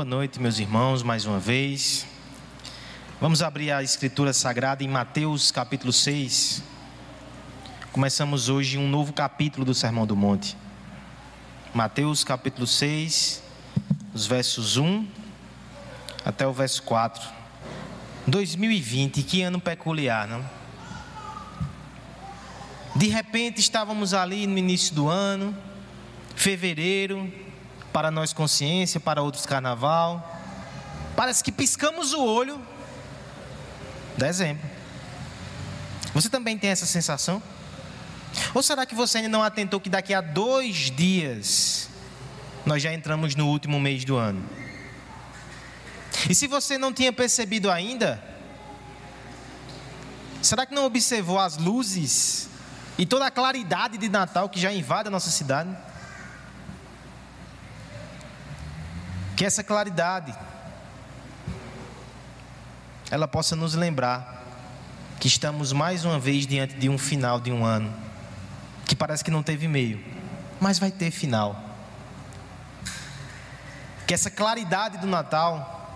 Boa noite, meus irmãos, mais uma vez. Vamos abrir a Escritura Sagrada em Mateus capítulo 6. Começamos hoje um novo capítulo do Sermão do Monte. Mateus capítulo 6, os versos 1 até o verso 4. 2020, que ano peculiar, não? De repente estávamos ali no início do ano, fevereiro, para nós consciência, para outros carnaval. Parece que piscamos o olho. Dezembro. Você também tem essa sensação? Ou será que você ainda não atentou que daqui a dois dias nós já entramos no último mês do ano? E se você não tinha percebido ainda, será que não observou as luzes e toda a claridade de Natal que já invade a nossa cidade? Que essa claridade ela possa nos lembrar que estamos mais uma vez diante de um final de um ano que parece que não teve meio, mas vai ter final. Que essa claridade do Natal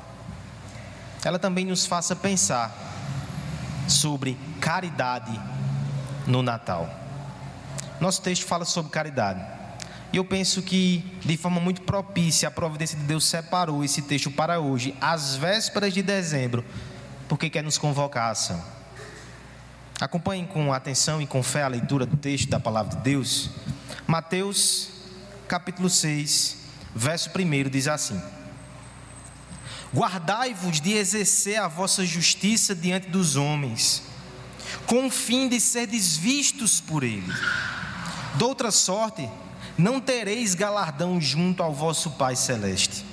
ela também nos faça pensar sobre caridade no Natal. Nosso texto fala sobre caridade. E eu penso que, de forma muito propícia, a providência de Deus separou esse texto para hoje, às vésperas de dezembro, porque quer nos convocar à ação. Acompanhem com atenção e com fé a leitura do texto da palavra de Deus. Mateus, capítulo 6, verso 1 diz assim: Guardai-vos de exercer a vossa justiça diante dos homens, com o fim de ser desvistos por eles. Outra sorte, não tereis galardão junto ao vosso Pai Celeste.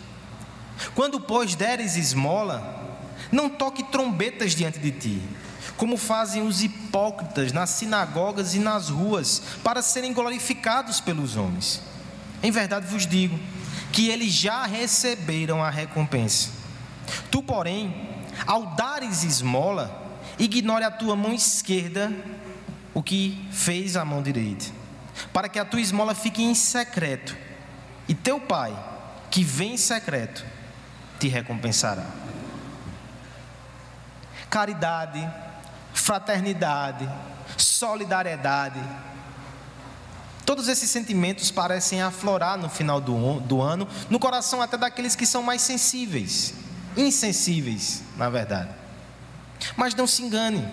Quando, pois, deres esmola, não toque trombetas diante de ti, como fazem os hipócritas nas sinagogas e nas ruas, para serem glorificados pelos homens. Em verdade vos digo que eles já receberam a recompensa. Tu, porém, ao dares esmola, ignore a tua mão esquerda o que fez a mão direita para que a tua esmola fique em secreto, e teu pai, que vem em secreto, te recompensará. Caridade, fraternidade, solidariedade, todos esses sentimentos parecem aflorar no final do, do ano, no coração até daqueles que são mais sensíveis, insensíveis, na verdade. Mas não se engane,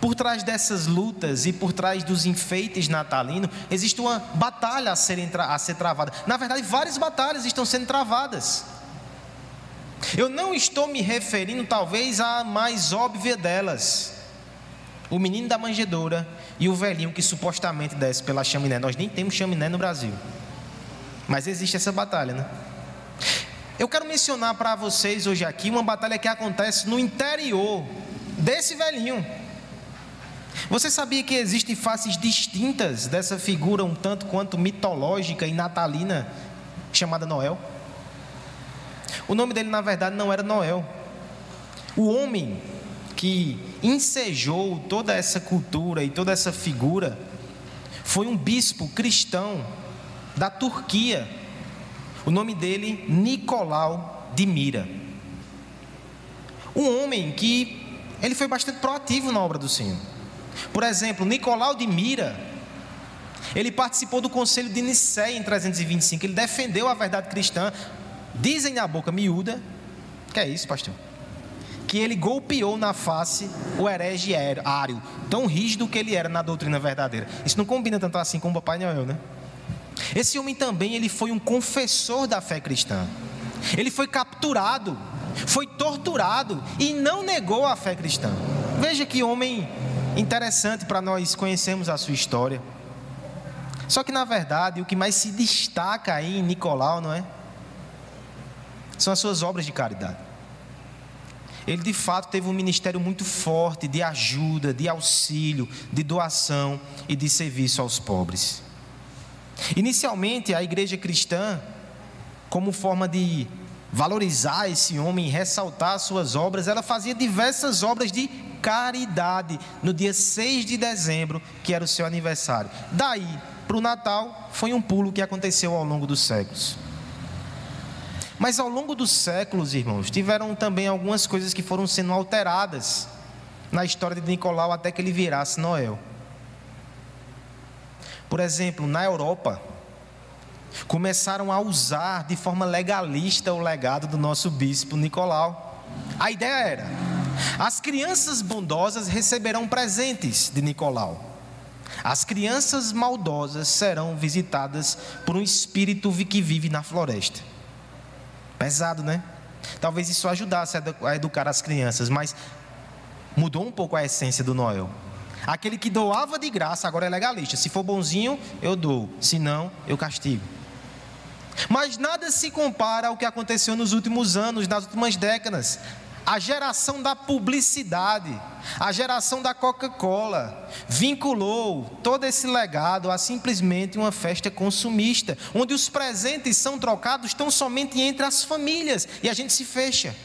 por trás dessas lutas e por trás dos enfeites natalinos, existe uma batalha a ser, a ser travada. Na verdade, várias batalhas estão sendo travadas. Eu não estou me referindo, talvez, à mais óbvia delas: o menino da manjedoura e o velhinho que supostamente desce pela chaminé. Nós nem temos chaminé no Brasil, mas existe essa batalha, né? Eu quero mencionar para vocês hoje aqui uma batalha que acontece no interior desse velhinho. Você sabia que existem faces distintas dessa figura um tanto quanto mitológica e natalina chamada Noel? O nome dele, na verdade, não era Noel. O homem que ensejou toda essa cultura e toda essa figura foi um bispo cristão da Turquia. O nome dele, Nicolau de Mira. Um homem que ele foi bastante proativo na obra do Senhor. Por exemplo, Nicolau de Mira, ele participou do conselho de Nicéia em 325, ele defendeu a verdade cristã. Dizem na boca miúda, que é isso, pastor? Que ele golpeou na face o herege Ário, tão rígido que ele era na doutrina verdadeira. Isso não combina tanto assim com o Papai Noel, né? Esse homem também ele foi um confessor da fé cristã. Ele foi capturado, foi torturado e não negou a fé cristã. Veja que homem interessante para nós conhecermos a sua história. Só que na verdade, o que mais se destaca aí em Nicolau, não é? São as suas obras de caridade. Ele de fato teve um ministério muito forte de ajuda, de auxílio, de doação e de serviço aos pobres. Inicialmente, a igreja cristã, como forma de valorizar esse homem ressaltar suas obras, ela fazia diversas obras de caridade no dia 6 de dezembro, que era o seu aniversário. Daí para o Natal foi um pulo que aconteceu ao longo dos séculos. Mas ao longo dos séculos, irmãos, tiveram também algumas coisas que foram sendo alteradas na história de Nicolau até que ele virasse Noel. Por exemplo, na Europa, começaram a usar de forma legalista o legado do nosso bispo Nicolau. A ideia era: as crianças bondosas receberão presentes de Nicolau. As crianças maldosas serão visitadas por um espírito que vive na floresta. Pesado, né? Talvez isso ajudasse a educar as crianças, mas mudou um pouco a essência do Noel. Aquele que doava de graça agora é legalista. Se for bonzinho, eu dou. Se não, eu castigo. Mas nada se compara ao que aconteceu nos últimos anos, nas últimas décadas. A geração da publicidade, a geração da Coca-Cola, vinculou todo esse legado a simplesmente uma festa consumista, onde os presentes são trocados tão somente entre as famílias e a gente se fecha.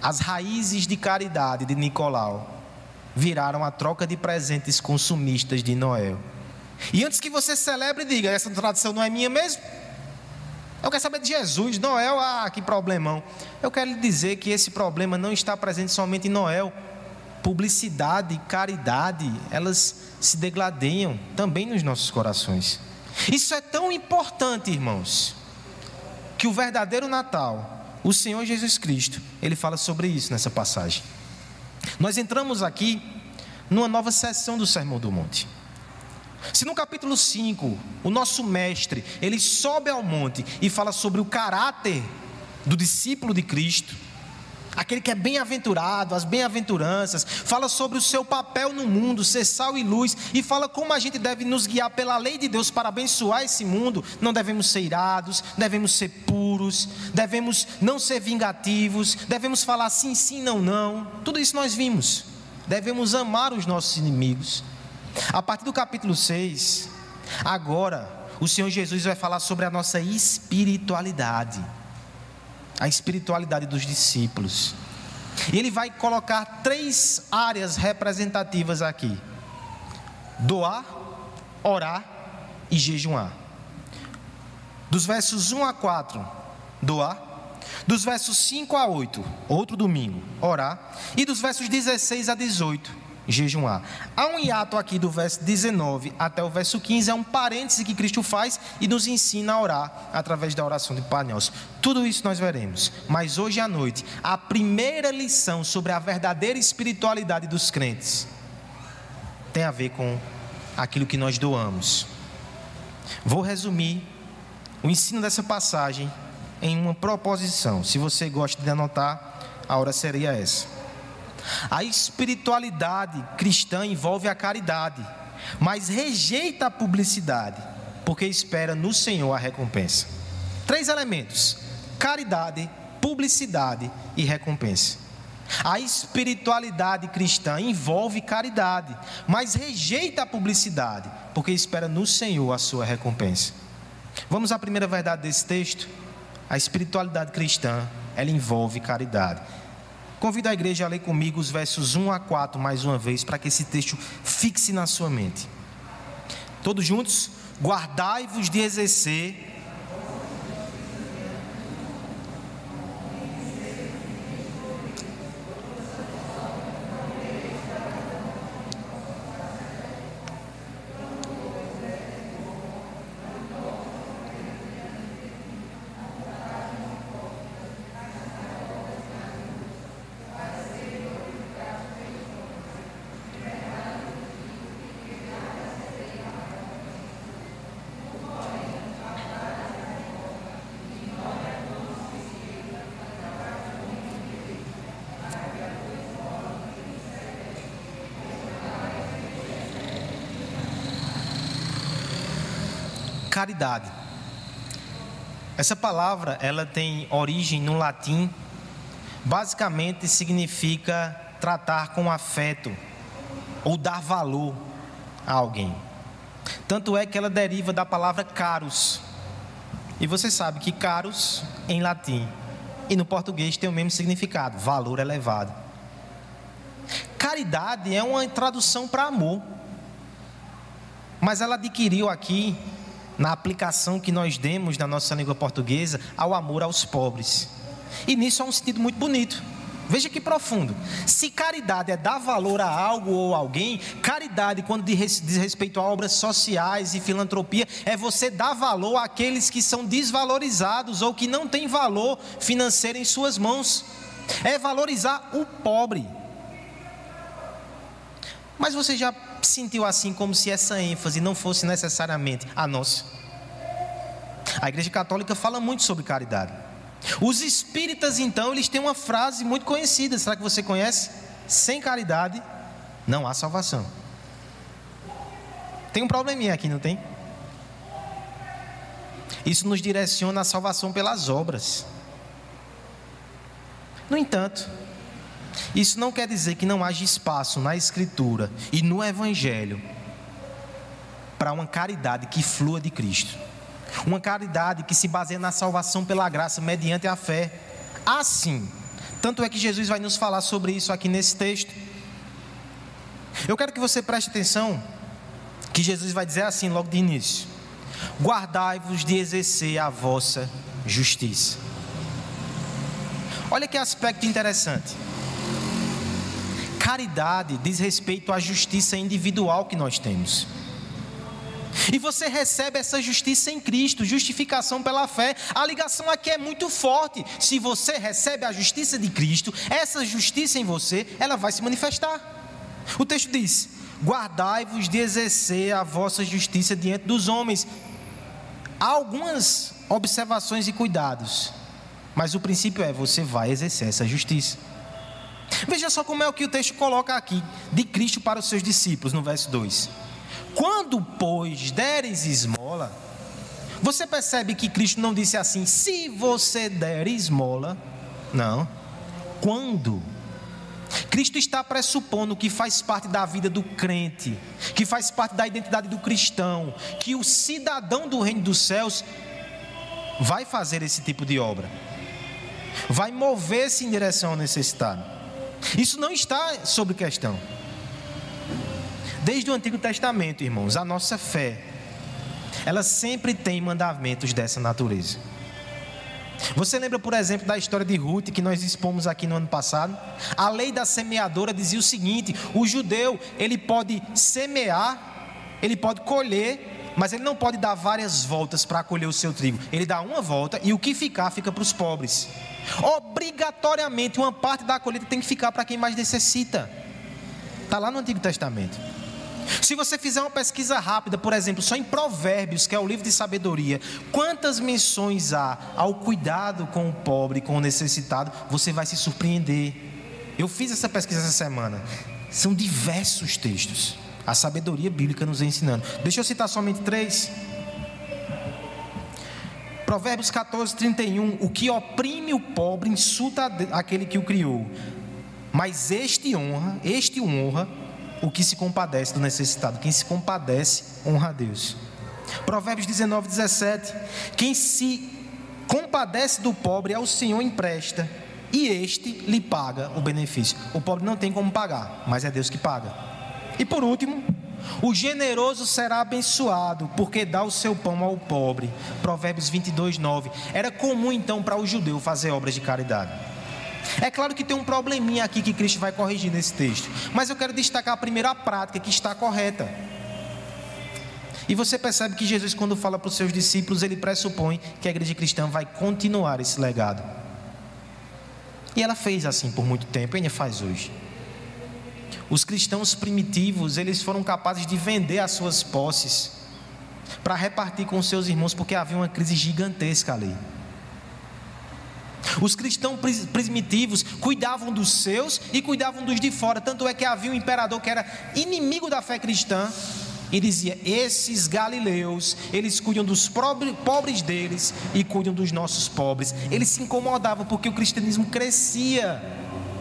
As raízes de caridade de Nicolau viraram a troca de presentes consumistas de Noel. E antes que você celebre, diga: essa tradição não é minha mesmo? Eu quero saber de Jesus, Noel, ah, que problemão. Eu quero lhe dizer que esse problema não está presente somente em Noel. Publicidade, caridade, elas se degladeiam também nos nossos corações. Isso é tão importante, irmãos, que o verdadeiro Natal, o Senhor Jesus Cristo, ele fala sobre isso nessa passagem. Nós entramos aqui numa nova sessão do Sermão do Monte. Se no capítulo 5, o nosso mestre, ele sobe ao monte e fala sobre o caráter do discípulo de Cristo, aquele que é bem-aventurado, as bem-aventuranças, fala sobre o seu papel no mundo, ser sal e luz, e fala como a gente deve nos guiar pela lei de Deus para abençoar esse mundo. Não devemos ser irados, devemos ser puros, devemos não ser vingativos, devemos falar sim, sim, não, não. Tudo isso nós vimos. Devemos amar os nossos inimigos. A partir do capítulo 6, agora, o Senhor Jesus vai falar sobre a nossa espiritualidade, a espiritualidade dos discípulos. E ele vai colocar três áreas representativas aqui: doar, orar e jejuar. Dos versos 1 a 4, doar. Dos versos 5 a 8, outro domingo, orar. E dos versos 16 a 18, jejuar. Há um hiato aqui do verso 19 até o verso 15, é um parêntese que Cristo faz e nos ensina a orar através da oração de Pai. Tudo isso nós veremos. Mas hoje à noite, a primeira lição sobre a verdadeira espiritualidade dos crentes tem a ver com aquilo que nós doamos. Vou resumir o ensino dessa passagem em uma proposição. Se você gosta de anotar, a hora seria essa. A espiritualidade cristã envolve a caridade, mas rejeita a publicidade, porque espera no Senhor a recompensa. Três elementos: caridade, publicidade e recompensa. A espiritualidade cristã envolve caridade, mas rejeita a publicidade, porque espera no Senhor a sua recompensa. Vamos à primeira verdade desse texto? A espiritualidade cristã, ela envolve caridade. Convido a igreja a ler comigo os versos 1 a 4 mais uma vez, para que esse texto fixe na sua mente. Todos juntos? Guardai-vos de exercer caridade. Essa palavra, ela tem origem no latim, basicamente significa tratar com afeto ou dar valor a alguém. Tanto é que ela deriva da palavra caros. E você sabe que caros em latim e no português tem o mesmo significado, valor elevado. Caridade é uma tradução para amor. Mas ela adquiriu aqui na aplicação que nós demos na nossa língua portuguesa ao amor aos pobres. E nisso há um sentido muito bonito. Veja que profundo. Se caridade é dar valor a algo ou alguém, caridade, quando diz respeito a obras sociais e filantropia, é você dar valor àqueles que são desvalorizados ou que não têm valor financeiro em suas mãos. É valorizar o pobre. Mas você já sentiu assim como se essa ênfase não fosse necessariamente a nossa? A Igreja Católica fala muito sobre caridade. Os espíritas, então, eles têm uma frase muito conhecida, será que você conhece? Sem caridade não há salvação. Tem um probleminha aqui, não tem? Isso nos direciona à salvação pelas obras. No entanto, isso não quer dizer que não haja espaço na Escritura e no Evangelho para uma caridade que flua de Cristo. Uma caridade que se baseia na salvação pela graça mediante a fé. Assim, tanto é que Jesus vai nos falar sobre isso aqui nesse texto. Eu quero que você preste atenção que Jesus vai dizer assim logo de início: Guardai-vos de exercer a vossa justiça. Olha que aspecto interessante. Caridade diz respeito à justiça individual que nós temos. E você recebe essa justiça em Cristo, justificação pela fé. A ligação aqui é muito forte. Se você recebe a justiça de Cristo, essa justiça em você, ela vai se manifestar. O texto diz: Guardai-vos de exercer a vossa justiça diante dos homens. Há algumas observações e cuidados, mas o princípio é: você vai exercer essa justiça. Veja só como é o que o texto coloca aqui, de Cristo para os seus discípulos, no verso 2. Quando, pois, deres esmola, você percebe que Cristo não disse assim, se você der esmola. Não. Quando? Cristo está pressupondo que faz parte da vida do crente, que faz parte da identidade do cristão, que o cidadão do reino dos céus vai fazer esse tipo de obra, vai mover-se em direção ao necessitado. Isso não está sobre questão. Desde o Antigo Testamento, irmãos, a nossa fé, ela sempre tem mandamentos dessa natureza. Você lembra, por exemplo, da história de Ruth que nós expomos aqui no ano passado? A lei da semeadora dizia o seguinte: o judeu, ele pode semear, ele pode colher, mas ele não pode dar várias voltas para colher o seu trigo. Ele dá uma volta e o que ficar fica para os pobres. Obrigatoriamente, uma parte da colheita tem que ficar para quem mais necessita. Está lá no Antigo Testamento. Se você fizer uma pesquisa rápida, por exemplo, só em Provérbios, que é o livro de sabedoria, quantas menções há ao cuidado com o pobre, com o necessitado, você vai se surpreender. Eu fiz essa pesquisa essa semana. São diversos textos. A sabedoria bíblica nos ensinando. Deixa eu citar somente três. Provérbios 14, 31. O que oprime o pobre insulta aquele que o criou. Mas este honra, este honra o que se compadece do necessitado. Quem se compadece, honra a Deus. Provérbios 19, 17. Quem se compadece do pobre ao Senhor empresta, e este lhe paga o benefício. O pobre não tem como pagar, mas é Deus que paga. E por último, o generoso será abençoado, porque dá o seu pão ao pobre. Provérbios 22, 9. Era comum então para o judeu fazer obras de caridade. É claro que tem um probleminha aqui que Cristo vai corrigir nesse texto, mas eu quero destacar a primeira prática que está correta. E você percebe que Jesus, quando fala para os seus discípulos, ele pressupõe que a igreja cristã vai continuar esse legado. E ela fez assim por muito tempo, e ainda faz hoje. Os cristãos primitivos, eles foram capazes de vender as suas posses para repartir com seus irmãos, porque havia uma crise gigantesca ali. Os cristãos primitivos cuidavam dos seus e cuidavam dos de fora. Tanto é que havia um imperador que era inimigo da fé cristã e dizia: Esses galileus, eles cuidam dos pobres deles e cuidam dos nossos pobres. Eles se incomodavam porque o cristianismo crescia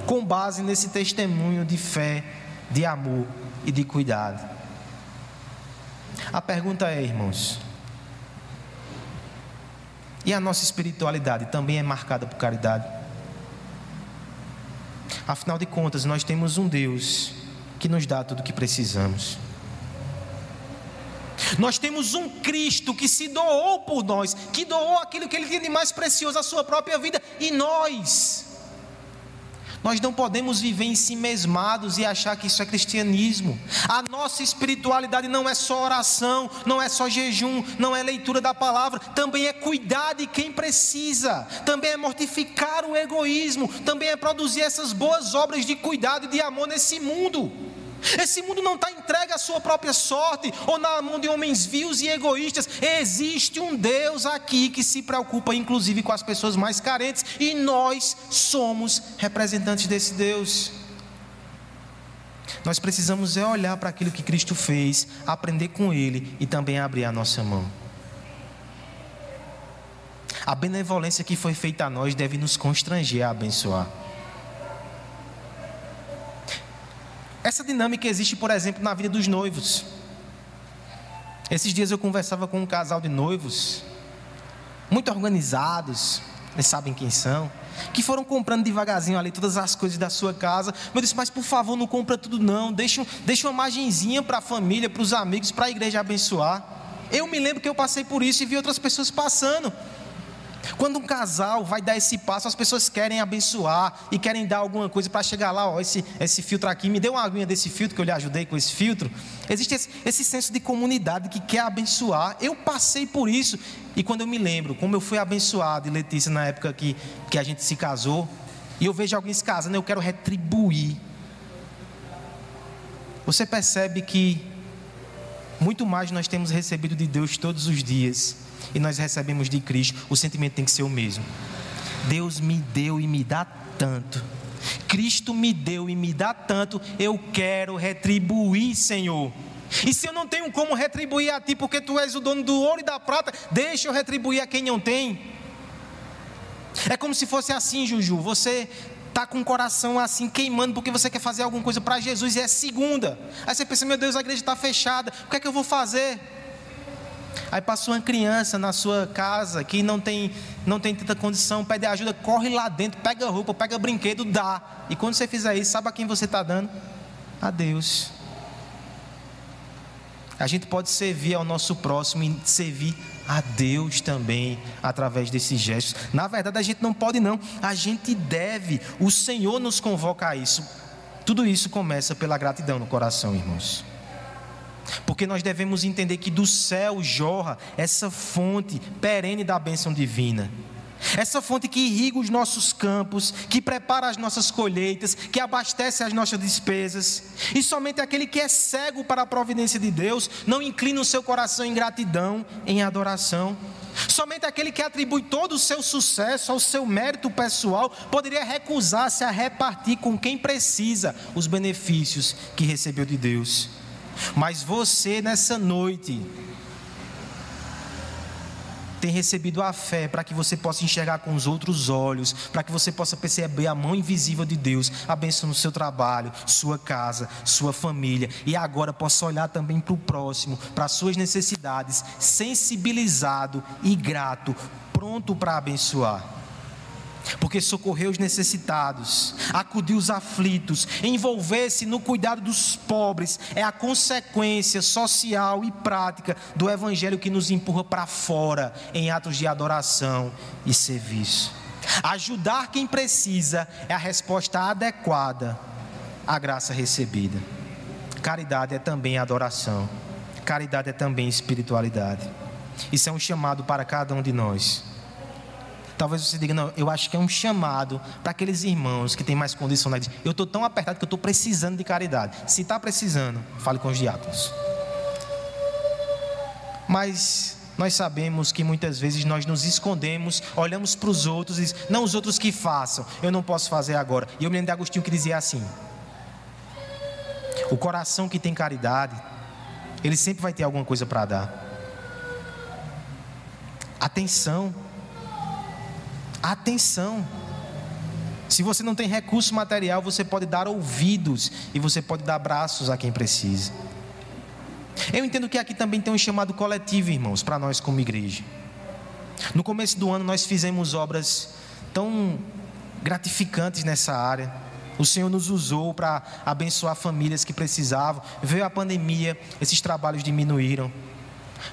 com base nesse testemunho de fé, de amor e de cuidado. A pergunta é, irmãos: e a nossa espiritualidade também é marcada por caridade. Afinal de contas, nós temos um Deus que nos dá tudo o que precisamos. Nós temos um Cristo que se doou por nós, que doou aquilo que ele tinha de mais precioso, a sua própria vida, e nós. Nós não podemos viver em si mesmados e achar que isso é cristianismo. A nossa espiritualidade não é só oração, não é só jejum, não é leitura da palavra, também é cuidar de quem precisa, também é mortificar o egoísmo, também é produzir essas boas obras de cuidado e de amor nesse mundo. Esse mundo não está entregue à sua própria sorte ou na mão de homens vios e egoístas. Existe um Deus aqui que se preocupa, inclusive, com as pessoas mais carentes, e nós somos representantes desse Deus. Nós precisamos é olhar para aquilo que Cristo fez, aprender com Ele e também abrir a nossa mão. A benevolência que foi feita a nós deve nos constranger a abençoar. Essa dinâmica existe, por exemplo, na vida dos noivos. Esses dias eu conversava com um casal de noivos, muito organizados, eles sabem quem são, que foram comprando devagarzinho ali todas as coisas da sua casa. Eu disse, mas por favor, não compra tudo não, deixa, deixa uma margenzinha para a família, para os amigos, para a igreja abençoar. Eu me lembro que eu passei por isso e vi outras pessoas passando. Quando um casal vai dar esse passo, as pessoas querem abençoar e querem dar alguma coisa para chegar lá, ó, esse, esse filtro aqui, me dê uma aguinha desse filtro que eu lhe ajudei com esse filtro. Existe esse, esse senso de comunidade que quer abençoar. Eu passei por isso e quando eu me lembro como eu fui abençoado, e Letícia, na época que, que a gente se casou, e eu vejo alguém se casando, eu quero retribuir. Você percebe que muito mais nós temos recebido de Deus todos os dias e nós recebemos de Cristo, o sentimento tem que ser o mesmo. Deus me deu e me dá tanto. Cristo me deu e me dá tanto, eu quero retribuir, Senhor. E se eu não tenho como retribuir a ti, porque tu és o dono do ouro e da prata, deixa eu retribuir a quem não tem. É como se fosse assim, Juju. Você está com o coração assim queimando porque você quer fazer alguma coisa para Jesus e é segunda. Aí você pensa, meu Deus, a igreja está fechada, o que é que eu vou fazer? Aí passou uma criança na sua casa que não tem, não tem tanta condição, pede ajuda, corre lá dentro, pega roupa, pega brinquedo, dá. E quando você fizer isso, sabe a quem você está dando? A Deus. A gente pode servir ao nosso próximo e servir a Deus também através desses gestos. Na verdade, a gente não pode, não, a gente deve. O Senhor nos convoca a isso. Tudo isso começa pela gratidão no coração, irmãos. Porque nós devemos entender que do céu jorra essa fonte perene da bênção divina. Essa fonte que irriga os nossos campos, que prepara as nossas colheitas, que abastece as nossas despesas. E somente aquele que é cego para a providência de Deus não inclina o seu coração em gratidão, em adoração. Somente aquele que atribui todo o seu sucesso ao seu mérito pessoal poderia recusar-se a repartir com quem precisa os benefícios que recebeu de Deus. Mas você nessa noite tem recebido a fé para que você possa enxergar com os outros olhos, para que você possa perceber a mão invisível de Deus, abençoando o seu trabalho, sua casa, sua família, e agora possa olhar também para o próximo, para as suas necessidades, sensibilizado e grato, pronto para abençoar porque socorreu os necessitados, acudiu os aflitos, envolver-se no cuidado dos pobres é a consequência social e prática do evangelho que nos empurra para fora em atos de adoração e serviço. Ajudar quem precisa é a resposta adequada à graça recebida. Caridade é também adoração. Caridade é também espiritualidade. Isso é um chamado para cada um de nós. Talvez você diga, não, eu acho que é um chamado para aqueles irmãos que têm mais condição. Né? Eu estou tão apertado que eu estou precisando de caridade. Se está precisando, fale com os diáconos. Mas nós sabemos que muitas vezes nós nos escondemos, olhamos para os outros e diz, não os outros que façam, eu não posso fazer agora. E eu me lembro de Agostinho que dizia assim: o coração que tem caridade, ele sempre vai ter alguma coisa para dar. Atenção Atenção. Se você não tem recurso material, você pode dar ouvidos e você pode dar braços a quem precisa. Eu entendo que aqui também tem um chamado coletivo, irmãos, para nós como igreja. No começo do ano nós fizemos obras tão gratificantes nessa área. O Senhor nos usou para abençoar famílias que precisavam. Veio a pandemia, esses trabalhos diminuíram.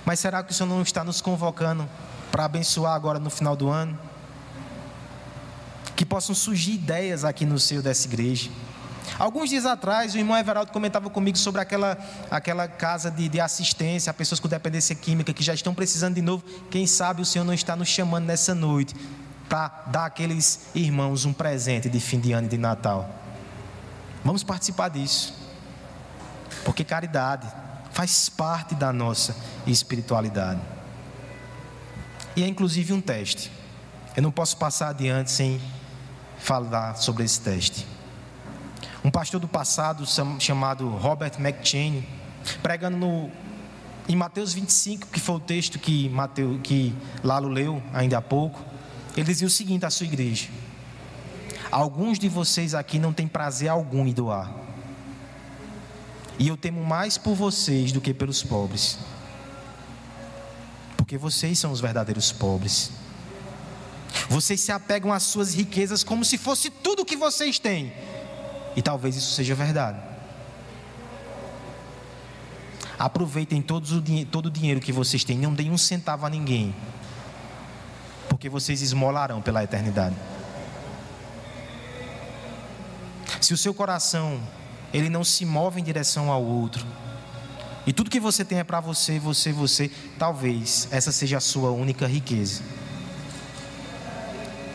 Mas será que o Senhor não está nos convocando para abençoar agora no final do ano? Que possam surgir ideias aqui no seio dessa igreja. Alguns dias atrás, o irmão Everaldo comentava comigo sobre aquela, aquela casa de, de assistência a pessoas com dependência química que já estão precisando de novo. Quem sabe o Senhor não está nos chamando nessa noite para dar àqueles irmãos um presente de fim de ano e de Natal. Vamos participar disso, porque caridade faz parte da nossa espiritualidade. E é inclusive um teste. Eu não posso passar adiante sem falar sobre esse teste. Um pastor do passado chamado Robert McChain, pregando no, em Mateus 25, que foi o texto que, Mateus, que Lalo leu ainda há pouco, ele dizia o seguinte à sua igreja: Alguns de vocês aqui não têm prazer algum em doar. E eu temo mais por vocês do que pelos pobres. Porque vocês são os verdadeiros pobres. Vocês se apegam às suas riquezas como se fosse tudo o que vocês têm. E talvez isso seja verdade. Aproveitem todos o, todo o dinheiro que vocês têm, não deem um centavo a ninguém porque vocês esmolarão pela eternidade. Se o seu coração ele não se move em direção ao outro, e tudo que você tem é para você, você, você, talvez essa seja a sua única riqueza.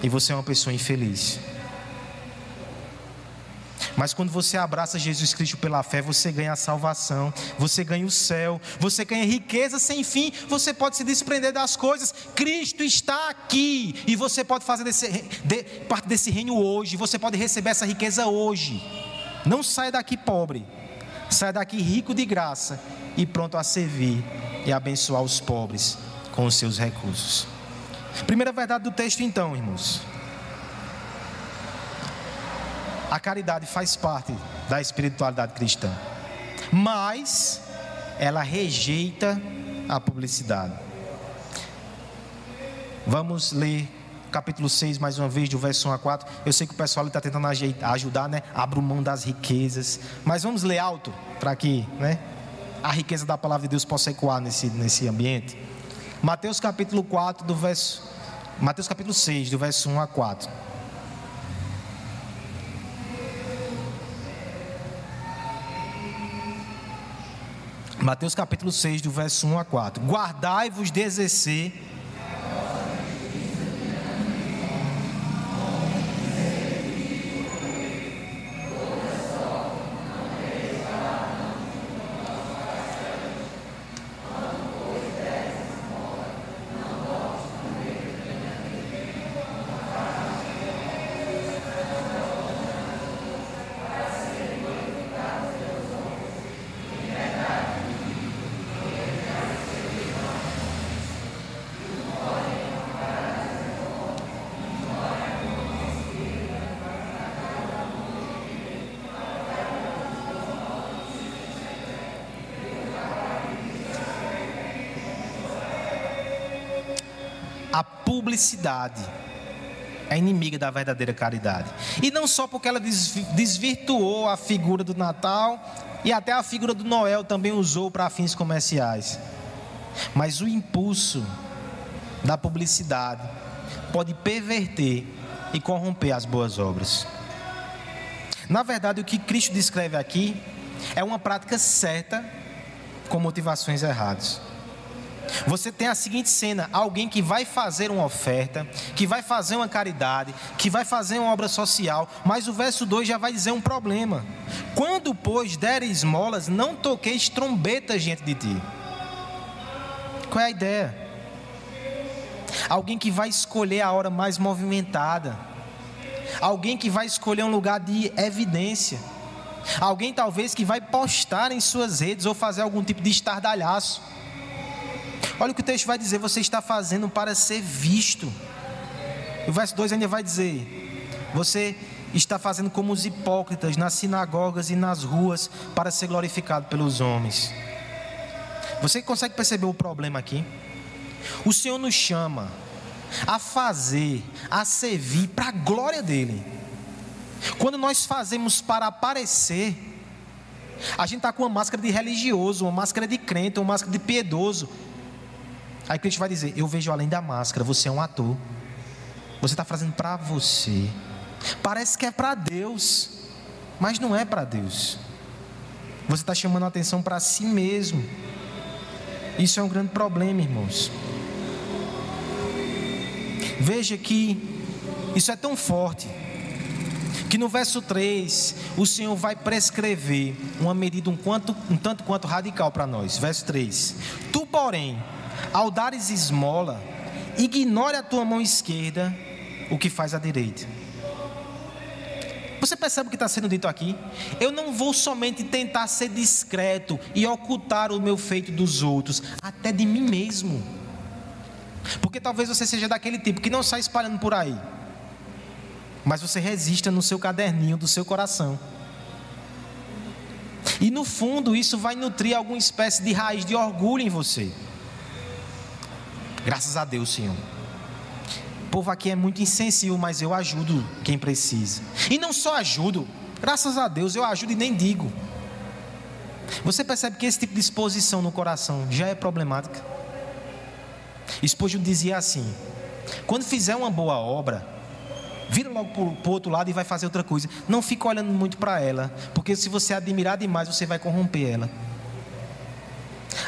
E você é uma pessoa infeliz. Mas quando você abraça Jesus Cristo pela fé, você ganha a salvação, você ganha o céu, você ganha riqueza sem fim, você pode se desprender das coisas. Cristo está aqui e você pode fazer desse, de, parte desse reino hoje, você pode receber essa riqueza hoje. Não saia daqui pobre, saia daqui rico de graça e pronto a servir e abençoar os pobres com os seus recursos. Primeira verdade do texto, então, irmãos. A caridade faz parte da espiritualidade cristã, mas ela rejeita a publicidade. Vamos ler capítulo 6 mais uma vez, do verso 1 a 4. Eu sei que o pessoal está tentando ajudar, né? Abra mão das riquezas. Mas vamos ler alto para que né? a riqueza da palavra de Deus possa ecoar nesse, nesse ambiente. Mateus capítulo 4, do verso. Mateus capítulo 6, do verso 1 a 4. Mateus capítulo 6, do verso 1 a 4. Guardai-vos de exercer publicidade é inimiga da verdadeira caridade. E não só porque ela desvirtuou a figura do Natal e até a figura do Noel também usou para fins comerciais. Mas o impulso da publicidade pode perverter e corromper as boas obras. Na verdade, o que Cristo descreve aqui é uma prática certa com motivações erradas. Você tem a seguinte cena: alguém que vai fazer uma oferta, que vai fazer uma caridade, que vai fazer uma obra social, mas o verso 2 já vai dizer um problema. Quando, pois, deres esmolas, não toqueis trombetas diante de ti. Qual é a ideia? Alguém que vai escolher a hora mais movimentada, alguém que vai escolher um lugar de evidência, alguém talvez que vai postar em suas redes ou fazer algum tipo de estardalhaço. Olha o que o texto vai dizer: você está fazendo para ser visto. O verso 2 ainda vai dizer: você está fazendo como os hipócritas nas sinagogas e nas ruas para ser glorificado pelos homens. Você consegue perceber o problema aqui? O Senhor nos chama a fazer, a servir para a glória dEle. Quando nós fazemos para aparecer, a gente está com uma máscara de religioso, uma máscara de crente, uma máscara de piedoso. Aí Cristo vai dizer: Eu vejo além da máscara, você é um ator. Você está fazendo para você. Parece que é para Deus, mas não é para Deus. Você está chamando a atenção para si mesmo. Isso é um grande problema, irmãos. Veja que isso é tão forte que no verso 3 o Senhor vai prescrever uma medida um, quanto, um tanto quanto radical para nós. Verso 3: Tu, porém, ao dares esmola, ignore a tua mão esquerda o que faz a direita. Você percebe o que está sendo dito aqui? Eu não vou somente tentar ser discreto e ocultar o meu feito dos outros, até de mim mesmo. Porque talvez você seja daquele tipo que não sai espalhando por aí, mas você resista no seu caderninho do seu coração. E no fundo, isso vai nutrir alguma espécie de raiz de orgulho em você. Graças a Deus, Senhor. O povo aqui é muito insensível, mas eu ajudo quem precisa. E não só ajudo, graças a Deus eu ajudo e nem digo. Você percebe que esse tipo de exposição no coração já é problemática? Spurgeon dizia assim: quando fizer uma boa obra, vira logo para o outro lado e vai fazer outra coisa. Não fica olhando muito para ela, porque se você admirar demais, você vai corromper ela.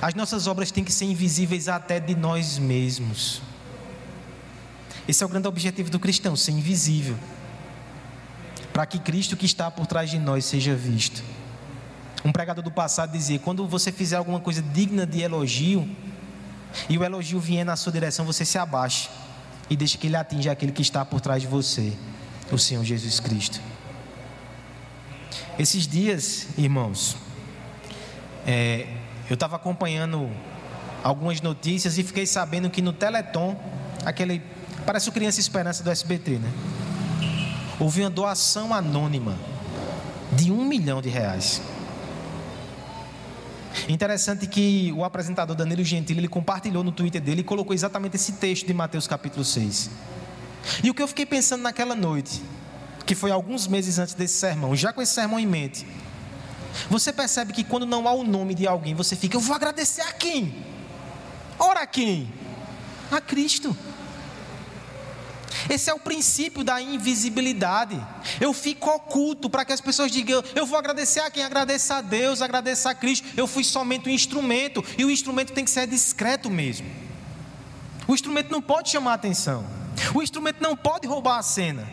As nossas obras têm que ser invisíveis até de nós mesmos. Esse é o grande objetivo do cristão, ser invisível. Para que Cristo que está por trás de nós seja visto. Um pregador do passado dizia: quando você fizer alguma coisa digna de elogio, e o elogio vier na sua direção, você se abaixe e deixe que ele atinja aquele que está por trás de você, o Senhor Jesus Cristo. Esses dias, irmãos, é, eu estava acompanhando algumas notícias e fiquei sabendo que no Teleton, aquele parece o Criança Esperança do SBT, né? Houve uma doação anônima de um milhão de reais. Interessante que o apresentador Danilo Gentili ele compartilhou no Twitter dele e colocou exatamente esse texto de Mateus capítulo 6. E o que eu fiquei pensando naquela noite, que foi alguns meses antes desse sermão, já com esse sermão em mente, você percebe que quando não há o nome de alguém, você fica, eu vou agradecer a quem? Ora a quem? A Cristo. Esse é o princípio da invisibilidade. Eu fico oculto para que as pessoas digam: eu vou agradecer a quem? Agradeça a Deus, agradeça a Cristo. Eu fui somente um instrumento e o instrumento tem que ser discreto mesmo. O instrumento não pode chamar atenção. O instrumento não pode roubar a cena.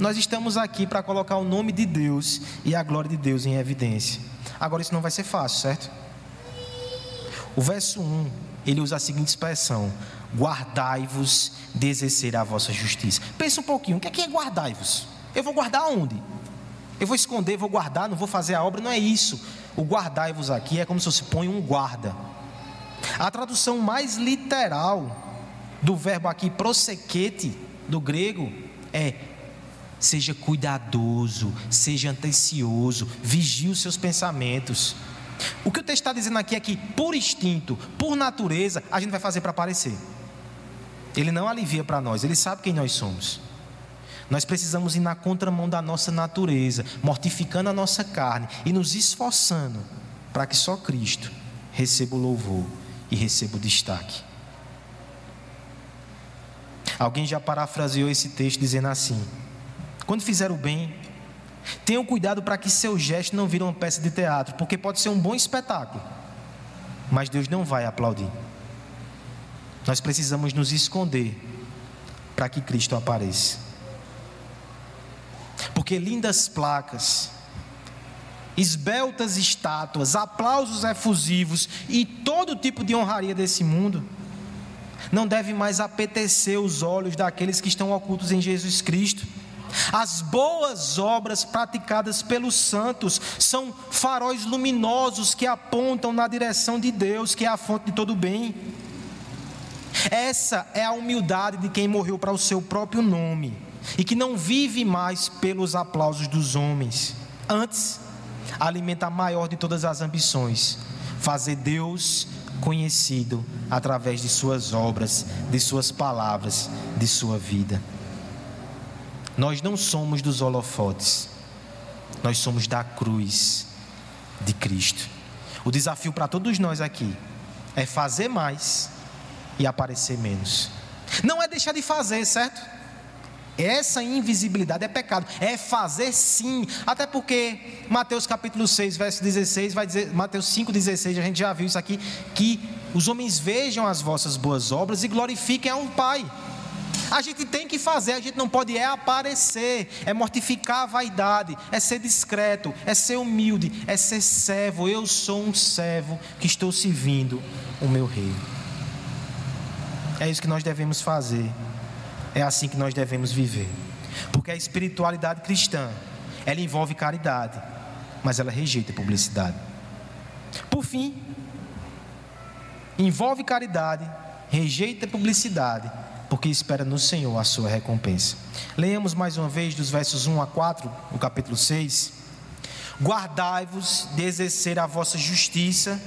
Nós estamos aqui para colocar o nome de Deus e a glória de Deus em evidência. Agora, isso não vai ser fácil, certo? O verso 1, ele usa a seguinte expressão: guardai-vos de exercer a vossa justiça. Pensa um pouquinho, o que é, que é guardai-vos? Eu vou guardar onde? Eu vou esconder, vou guardar, não vou fazer a obra, não é isso. O guardai-vos aqui é como se você põe um guarda. A tradução mais literal do verbo aqui prosequete do grego é seja cuidadoso, seja antecioso, vigie os seus pensamentos. O que o texto está dizendo aqui é que, por instinto, por natureza, a gente vai fazer para aparecer. Ele não alivia para nós, ele sabe quem nós somos. Nós precisamos ir na contramão da nossa natureza, mortificando a nossa carne e nos esforçando para que só Cristo receba o louvor e receba o destaque. Alguém já parafraseou esse texto dizendo assim: quando fizer o bem, tenham cuidado para que seu gesto não vire uma peça de teatro, porque pode ser um bom espetáculo, mas Deus não vai aplaudir. Nós precisamos nos esconder para que Cristo apareça. Porque lindas placas, esbeltas estátuas, aplausos efusivos e todo tipo de honraria desse mundo não deve mais apetecer os olhos daqueles que estão ocultos em Jesus Cristo. As boas obras praticadas pelos santos são faróis luminosos que apontam na direção de Deus, que é a fonte de todo bem. Essa é a humildade de quem morreu para o seu próprio nome e que não vive mais pelos aplausos dos homens. Antes, alimenta a maior de todas as ambições: fazer Deus conhecido através de suas obras, de suas palavras, de sua vida. Nós não somos dos holofotes, nós somos da cruz de Cristo. O desafio para todos nós aqui é fazer mais e aparecer menos. Não é deixar de fazer, certo? Essa invisibilidade é pecado, é fazer sim, até porque Mateus capítulo 6, verso 16, vai dizer, Mateus 5, 16, a gente já viu isso aqui, que os homens vejam as vossas boas obras e glorifiquem a um Pai. A gente tem que fazer, a gente não pode é aparecer, é mortificar a vaidade, é ser discreto, é ser humilde, é ser servo. Eu sou um servo que estou servindo o meu rei. É isso que nós devemos fazer. É assim que nós devemos viver. Porque a espiritualidade cristã, ela envolve caridade, mas ela rejeita publicidade. Por fim, envolve caridade, rejeita publicidade, porque espera no Senhor a sua recompensa. Leamos mais uma vez dos versos 1 a 4, no capítulo 6. Guardai-vos de exercer a vossa justiça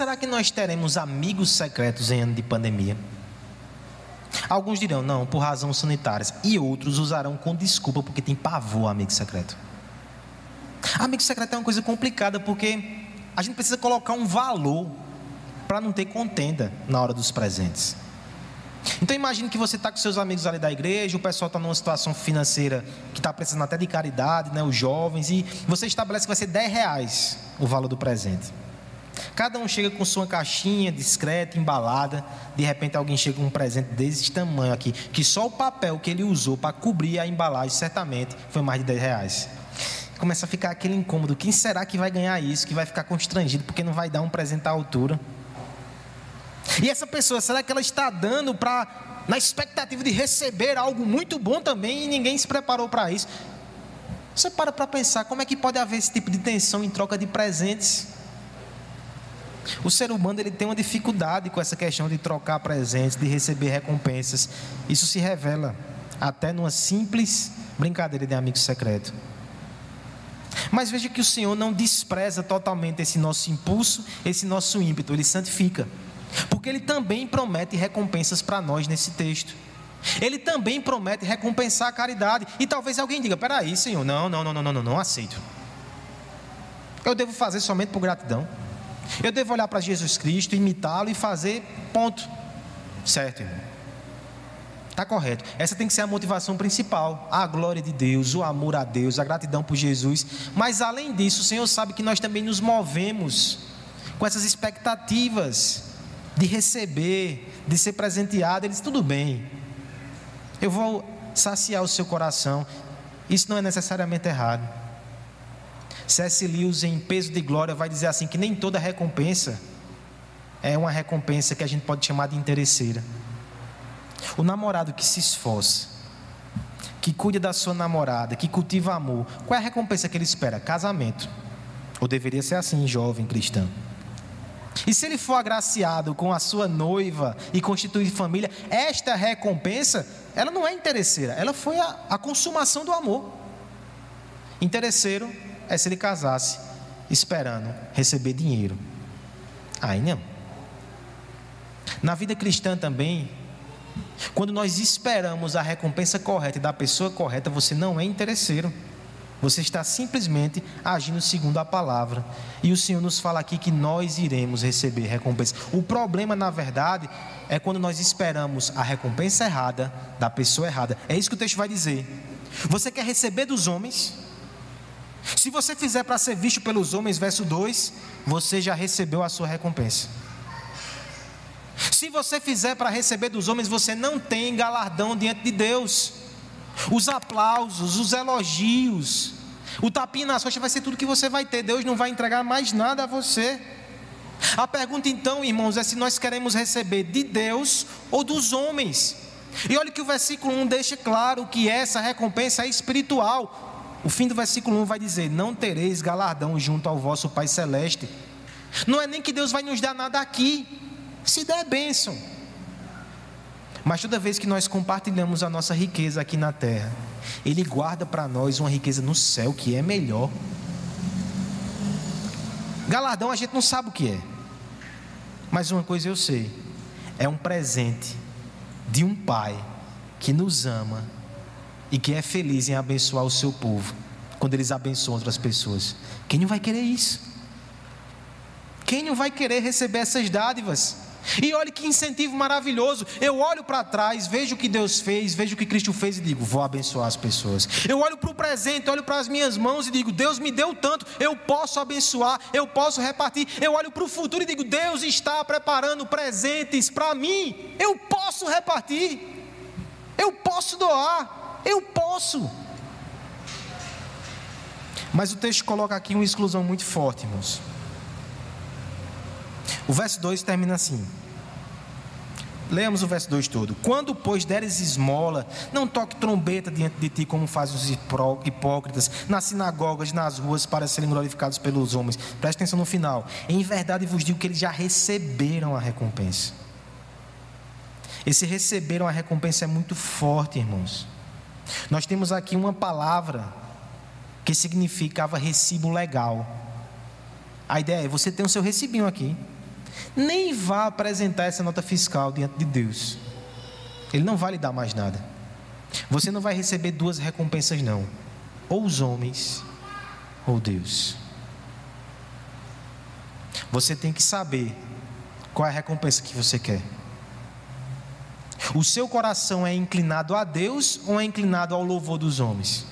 será que nós teremos amigos secretos em ano de pandemia? Alguns dirão, não, por razões sanitárias. E outros usarão com desculpa porque tem pavor amigo secreto. Amigo secreto é uma coisa complicada porque a gente precisa colocar um valor para não ter contenda na hora dos presentes. Então imagine que você está com seus amigos ali da igreja, o pessoal está numa situação financeira que está precisando até de caridade, né, os jovens, e você estabelece que vai ser 10 reais o valor do presente. Cada um chega com sua caixinha discreta, embalada. De repente alguém chega com um presente desse tamanho aqui, que só o papel que ele usou para cobrir a embalagem certamente foi mais de 10 reais. Começa a ficar aquele incômodo. Quem será que vai ganhar isso? Que vai ficar constrangido porque não vai dar um presente à altura? E essa pessoa, será que ela está dando para na expectativa de receber algo muito bom também e ninguém se preparou para isso? Você para para pensar como é que pode haver esse tipo de tensão em troca de presentes? O ser humano ele tem uma dificuldade com essa questão de trocar presentes, de receber recompensas. Isso se revela até numa simples brincadeira de amigo secreto. Mas veja que o Senhor não despreza totalmente esse nosso impulso, esse nosso ímpeto, ele santifica. Porque ele também promete recompensas para nós nesse texto. Ele também promete recompensar a caridade. E talvez alguém diga: peraí, Senhor, não, não, não, não, não, não, não aceito. Eu devo fazer somente por gratidão. Eu devo olhar para Jesus Cristo, imitá-lo e fazer ponto. Certo, irmão? Está correto. Essa tem que ser a motivação principal. A glória de Deus, o amor a Deus, a gratidão por Jesus. Mas além disso, o Senhor sabe que nós também nos movemos com essas expectativas de receber, de ser presenteado. Ele diz: tudo bem, eu vou saciar o seu coração. Isso não é necessariamente errado. C.S. Lewis, em Peso de Glória, vai dizer assim: que nem toda recompensa é uma recompensa que a gente pode chamar de interesseira. O namorado que se esforça, que cuida da sua namorada, que cultiva amor, qual é a recompensa que ele espera? Casamento. Ou deveria ser assim, jovem cristão. E se ele for agraciado com a sua noiva e constituir família, esta recompensa, ela não é interesseira, ela foi a, a consumação do amor. Interesseiro é se ele casasse esperando receber dinheiro. Aí não. Na vida cristã também, quando nós esperamos a recompensa correta da pessoa correta, você não é interesseiro. Você está simplesmente agindo segundo a palavra. E o Senhor nos fala aqui que nós iremos receber recompensa. O problema, na verdade, é quando nós esperamos a recompensa errada da pessoa errada. É isso que o texto vai dizer. Você quer receber dos homens, se você fizer para ser visto pelos homens, verso 2, você já recebeu a sua recompensa. Se você fizer para receber dos homens, você não tem galardão diante de Deus. Os aplausos, os elogios, o tapinha nas costas vai ser tudo que você vai ter. Deus não vai entregar mais nada a você. A pergunta então, irmãos, é se nós queremos receber de Deus ou dos homens. E olha que o versículo 1 deixa claro que essa recompensa é espiritual. O fim do versículo 1 vai dizer: Não tereis galardão junto ao vosso Pai Celeste. Não é nem que Deus vai nos dar nada aqui, se der bênção. Mas toda vez que nós compartilhamos a nossa riqueza aqui na terra, Ele guarda para nós uma riqueza no céu que é melhor. Galardão a gente não sabe o que é, mas uma coisa eu sei: é um presente de um Pai que nos ama e que é feliz em abençoar o seu povo, quando eles abençoam outras pessoas. Quem não vai querer isso? Quem não vai querer receber essas dádivas? E olhe que incentivo maravilhoso. Eu olho para trás, vejo o que Deus fez, vejo o que Cristo fez e digo: vou abençoar as pessoas. Eu olho para o presente, olho para as minhas mãos e digo: Deus me deu tanto, eu posso abençoar, eu posso repartir. Eu olho para o futuro e digo: Deus está preparando presentes para mim, eu posso repartir, eu posso doar, eu posso. Mas o texto coloca aqui uma exclusão muito forte, irmãos. O verso 2 termina assim. Leamos o verso 2 todo. Quando, pois, deres esmola, não toque trombeta diante de ti, como fazem os hipócritas, nas sinagogas, nas ruas, para serem glorificados pelos homens. Preste atenção no final. Em verdade vos digo que eles já receberam a recompensa. Esse receberam a recompensa é muito forte, irmãos. Nós temos aqui uma palavra que significava recibo legal. A ideia é: você tem o seu recibinho aqui nem vá apresentar essa nota fiscal diante de Deus. Ele não vai lhe dar mais nada. Você não vai receber duas recompensas, não. Ou os homens, ou Deus. Você tem que saber qual é a recompensa que você quer. O seu coração é inclinado a Deus ou é inclinado ao louvor dos homens?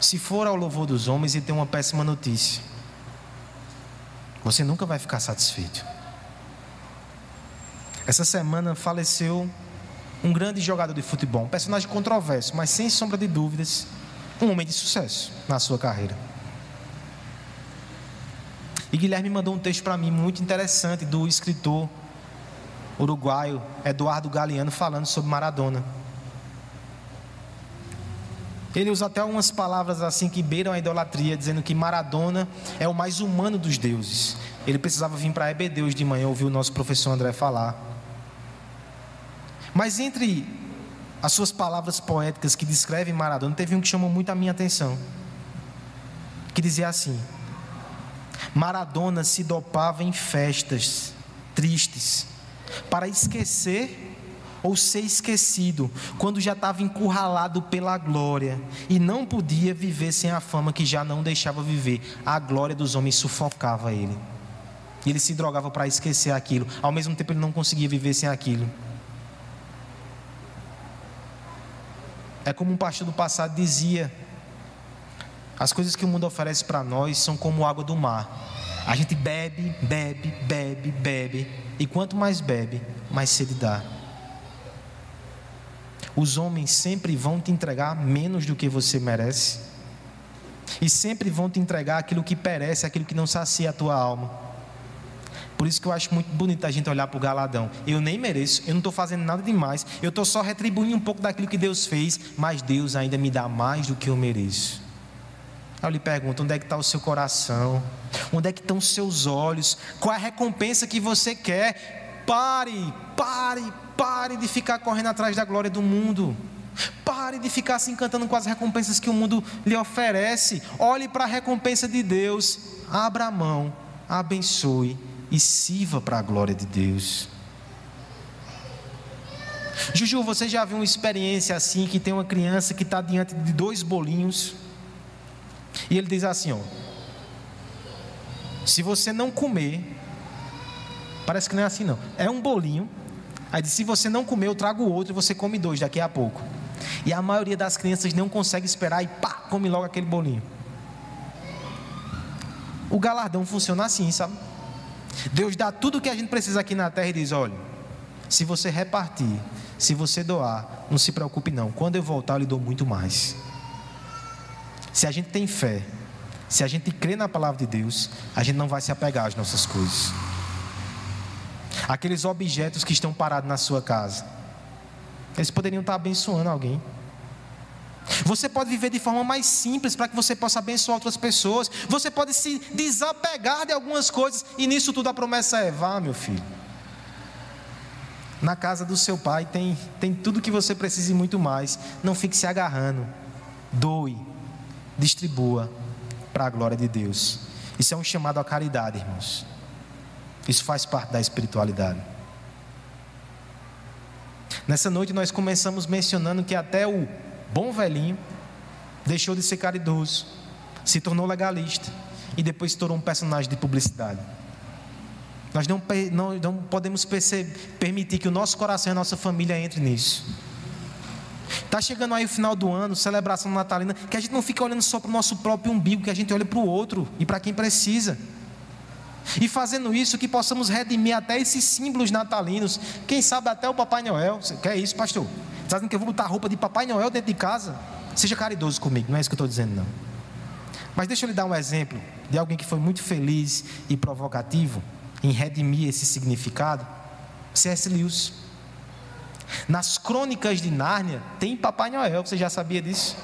Se for ao louvor dos homens, ele tem uma péssima notícia você nunca vai ficar satisfeito. Essa semana faleceu um grande jogador de futebol, um personagem controverso, mas sem sombra de dúvidas, um homem de sucesso na sua carreira. E Guilherme mandou um texto para mim muito interessante do escritor uruguaio Eduardo Galeano falando sobre Maradona. Ele usa até algumas palavras assim que beiram a idolatria, dizendo que Maradona é o mais humano dos deuses. Ele precisava vir para EBDeus de manhã ouvir o nosso professor André falar. Mas entre as suas palavras poéticas que descrevem Maradona, teve um que chamou muito a minha atenção. Que dizia assim: Maradona se dopava em festas tristes para esquecer ou ser esquecido, quando já estava encurralado pela glória e não podia viver sem a fama que já não deixava viver. A glória dos homens sufocava ele. E ele se drogava para esquecer aquilo. Ao mesmo tempo, ele não conseguia viver sem aquilo. É como um pastor do passado dizia: as coisas que o mundo oferece para nós são como água do mar. A gente bebe, bebe, bebe, bebe, e quanto mais bebe, mais sede dá. Os homens sempre vão te entregar menos do que você merece. E sempre vão te entregar aquilo que perece, aquilo que não sacia a tua alma. Por isso que eu acho muito bonito a gente olhar para o galadão. Eu nem mereço, eu não estou fazendo nada demais, eu estou só retribuindo um pouco daquilo que Deus fez, mas Deus ainda me dá mais do que eu mereço. Eu lhe pergunto: onde é que está o seu coração? Onde é que estão os seus olhos? Qual é a recompensa que você quer? Pare, pare, Pare de ficar correndo atrás da glória do mundo. Pare de ficar se encantando com as recompensas que o mundo lhe oferece. Olhe para a recompensa de Deus. Abra a mão, abençoe e sirva para a glória de Deus. Juju, você já viu uma experiência assim que tem uma criança que está diante de dois bolinhos e ele diz assim: ó, se você não comer, parece que não é assim não, é um bolinho Aí disse: se você não comer, eu trago outro e você come dois daqui a pouco. E a maioria das crianças não consegue esperar e pá, come logo aquele bolinho. O galardão funciona assim, sabe? Deus dá tudo o que a gente precisa aqui na terra e diz: olha, se você repartir, se você doar, não se preocupe não. Quando eu voltar, eu lhe dou muito mais. Se a gente tem fé, se a gente crê na palavra de Deus, a gente não vai se apegar às nossas coisas. Aqueles objetos que estão parados na sua casa. Eles poderiam estar abençoando alguém. Você pode viver de forma mais simples para que você possa abençoar outras pessoas. Você pode se desapegar de algumas coisas. E nisso tudo a promessa é: vá, meu filho. Na casa do seu pai tem, tem tudo que você precisa e muito mais. Não fique se agarrando. Doe, distribua para a glória de Deus. Isso é um chamado à caridade, irmãos. Isso faz parte da espiritualidade. Nessa noite nós começamos mencionando que até o bom velhinho deixou de ser caridoso, se tornou legalista e depois se tornou um personagem de publicidade. Nós não, não, não podemos perceber, permitir que o nosso coração e a nossa família entre nisso. Está chegando aí o final do ano, celebração natalina, que a gente não fica olhando só para o nosso próprio umbigo, que a gente olha para o outro e para quem precisa. E fazendo isso, que possamos redimir até esses símbolos natalinos. Quem sabe até o Papai Noel. Quer isso, pastor? Está dizendo que eu vou botar roupa de Papai Noel dentro de casa? Seja caridoso comigo, não é isso que eu estou dizendo, não. Mas deixa eu lhe dar um exemplo de alguém que foi muito feliz e provocativo em redimir esse significado. C.S. Lewis. Nas crônicas de Nárnia tem Papai Noel, você já sabia disso?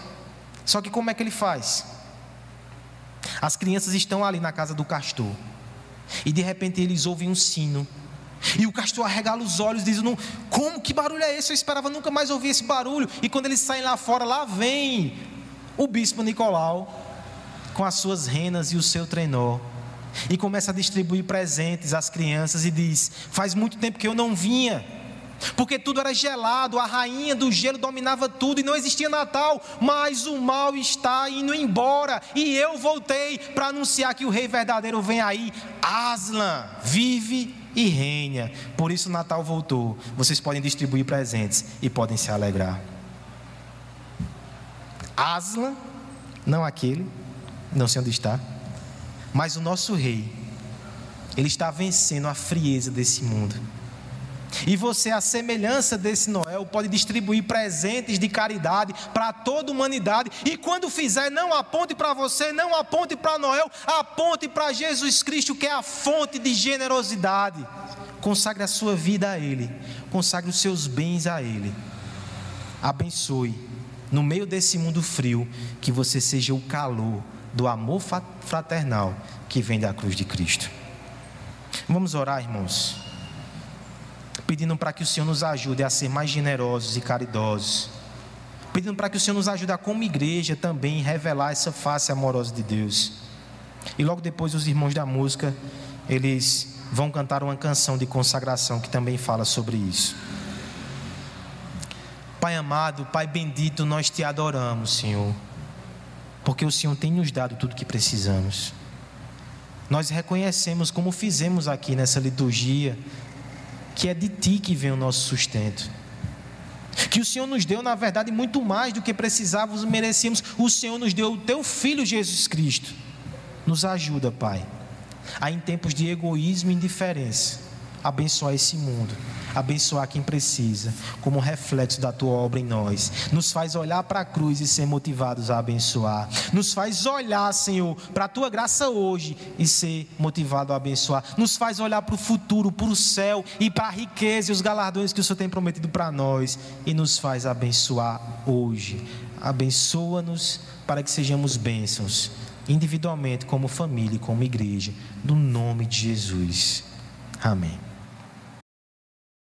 Só que como é que ele faz? As crianças estão ali na casa do castor. E de repente eles ouvem um sino e o castor arregala os olhos, dizendo: Como? Que barulho é esse? Eu esperava nunca mais ouvir esse barulho. E quando eles saem lá fora, lá vem o bispo Nicolau com as suas renas e o seu trenó. E começa a distribuir presentes às crianças e diz: Faz muito tempo que eu não vinha. Porque tudo era gelado, a rainha do gelo dominava tudo e não existia Natal, mas o mal está indo embora. E eu voltei para anunciar que o rei verdadeiro vem aí. Aslan vive e reina. Por isso o Natal voltou. Vocês podem distribuir presentes e podem se alegrar. Aslan, não aquele, não sei onde está, mas o nosso rei, ele está vencendo a frieza desse mundo. E você, a semelhança desse Noel, pode distribuir presentes de caridade para toda a humanidade. E quando fizer, não aponte para você, não aponte para Noel, aponte para Jesus Cristo, que é a fonte de generosidade. Consagre a sua vida a Ele, consagre os seus bens a Ele. Abençoe, no meio desse mundo frio, que você seja o calor do amor fraternal que vem da cruz de Cristo. Vamos orar, irmãos pedindo para que o Senhor nos ajude a ser mais generosos e caridosos, pedindo para que o Senhor nos ajude a, como igreja, também revelar essa face amorosa de Deus. E logo depois, os irmãos da música, eles vão cantar uma canção de consagração que também fala sobre isso. Pai amado, Pai bendito, nós te adoramos, Senhor, porque o Senhor tem nos dado tudo o que precisamos. Nós reconhecemos, como fizemos aqui nessa liturgia, que é de ti que vem o nosso sustento. Que o Senhor nos deu, na verdade, muito mais do que precisávamos e merecíamos. O Senhor nos deu o teu filho Jesus Cristo. Nos ajuda, Pai, a em tempos de egoísmo e indiferença, abençoar esse mundo abençoar quem precisa, como reflexo da tua obra em nós. Nos faz olhar para a cruz e ser motivados a abençoar. Nos faz olhar, Senhor, para a tua graça hoje e ser motivado a abençoar. Nos faz olhar para o futuro, para o céu e para a riqueza e os galardões que o Senhor tem prometido para nós e nos faz abençoar hoje. Abençoa-nos para que sejamos bênçãos individualmente, como família e como igreja, no nome de Jesus. Amém.